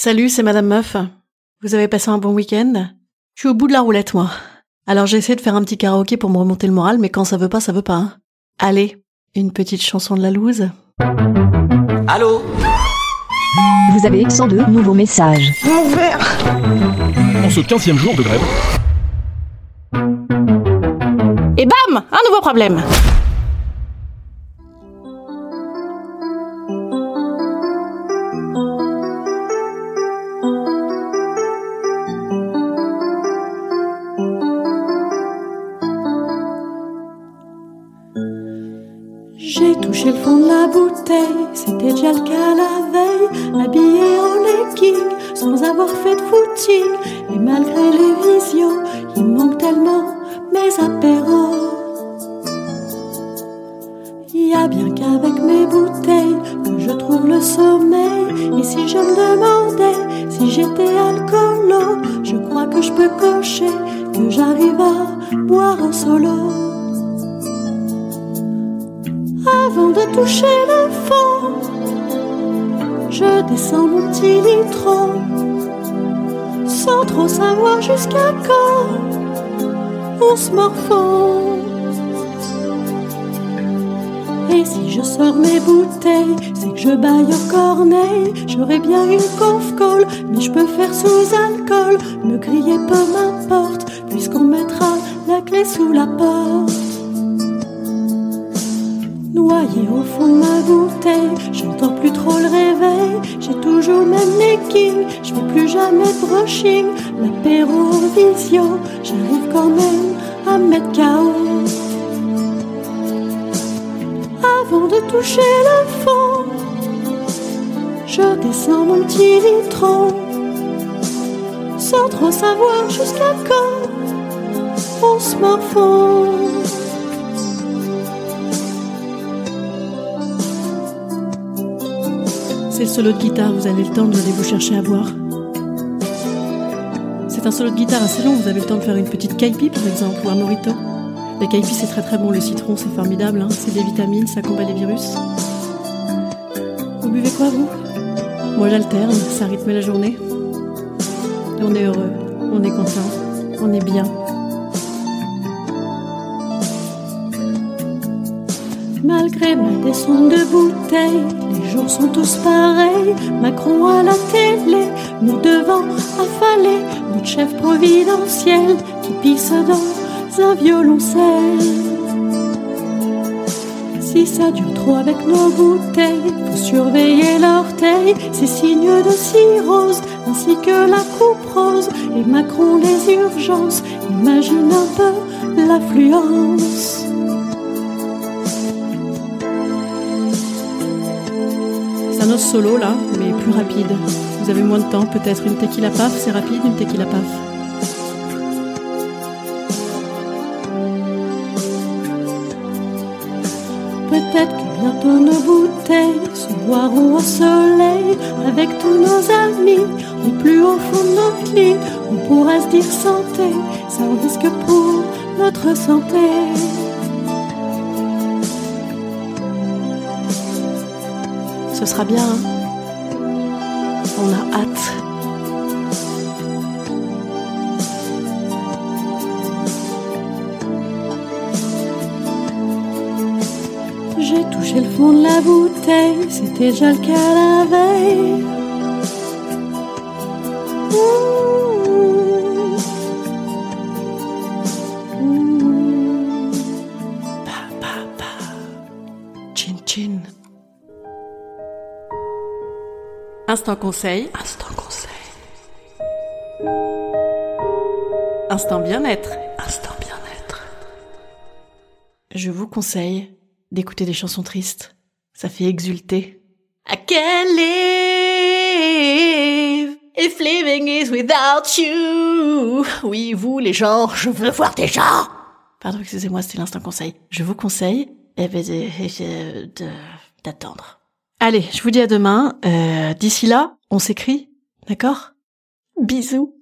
Salut, c'est Madame Meuf. Vous avez passé un bon week-end? Je suis au bout de la roulette, moi. Alors j'ai essayé de faire un petit karaoké pour me remonter le moral, mais quand ça veut pas, ça veut pas. hein. Allez, une petite chanson de la loose. Allô? Vous avez 102 nouveaux messages. En ce 15 jour de grève, Et bam Un nouveau problème J'ai touché le fond de la bouteille, c'était déjà le cas la veille, habillé en legging, sans avoir fait de footing, et malgré les visions, il manque tellement mes apéros. Il y a bien qu'avec mes bouteilles que je trouve le sommeil, et si je me demandais si j'étais alcoolo, je crois que je peux cocher que j'arrive à boire en solo de toucher le fond. Je descends mon petit sans trop savoir jusqu'à quand on se morfond. Et si je sors mes bouteilles, c'est que je baille au corneille. J'aurais bien une conf call, mais je peux faire sous alcool. Me griller peu m'importe, puisqu'on mettra la clé sous la porte. Noyé au fond de ma bouteille, j'entends plus trop le réveil. J'ai toujours le même legging, je fais plus jamais de brushing. L'apéro vision, j'arrive quand même à me mettre KO. Avant de toucher le fond, je descends mon petit litron. Sans trop savoir jusqu'à quand on se morfond. C'est le solo de guitare, vous avez le temps d'aller vous chercher à boire. C'est un solo de guitare assez long, vous avez le temps de faire une petite kaipi par exemple, ou un morito. La kaipi c'est très très bon, le citron c'est formidable, hein. c'est des vitamines, ça combat les virus. Vous buvez quoi vous? Moi j'alterne, ça rythme la journée. Et on est heureux, on est content, on est bien. Malgré ma descente de bouteille, jours sont tous pareils. Macron à la télé, nous devant affaler notre chef providentiel qui pisse dans un violoncelle. Si ça dure trop avec nos bouteilles, faut surveiller l'orteil, ces signes de cirrhose, ainsi que la coupe rose, et Macron les urgences, imagine un peu l'affluence. Solo là, mais plus rapide. Vous avez moins de temps, peut-être une tequila paf, c'est rapide, une tequila paf. Peut-être que bientôt nos bouteilles se boiront au soleil avec tous nos amis, au plus haut fond de notre lit. On pourra se dire santé, sans risque pour notre santé. Sera bien. hein. On a hâte. J'ai touché le fond de la bouteille, c'était déjà le cas la. Instant conseil. Instant conseil. Instant bien-être. Instant bien-être. Je vous conseille d'écouter des chansons tristes. Ça fait exulter. I can't live if living is without you? Oui, vous, les gens, je veux voir des gens. Pardon, excusez-moi, c'était l'instant conseil. Je vous conseille eh ben, de- de- d'attendre. Allez, je vous dis à demain. Euh, D'ici là, on s'écrit, d'accord? Bisous.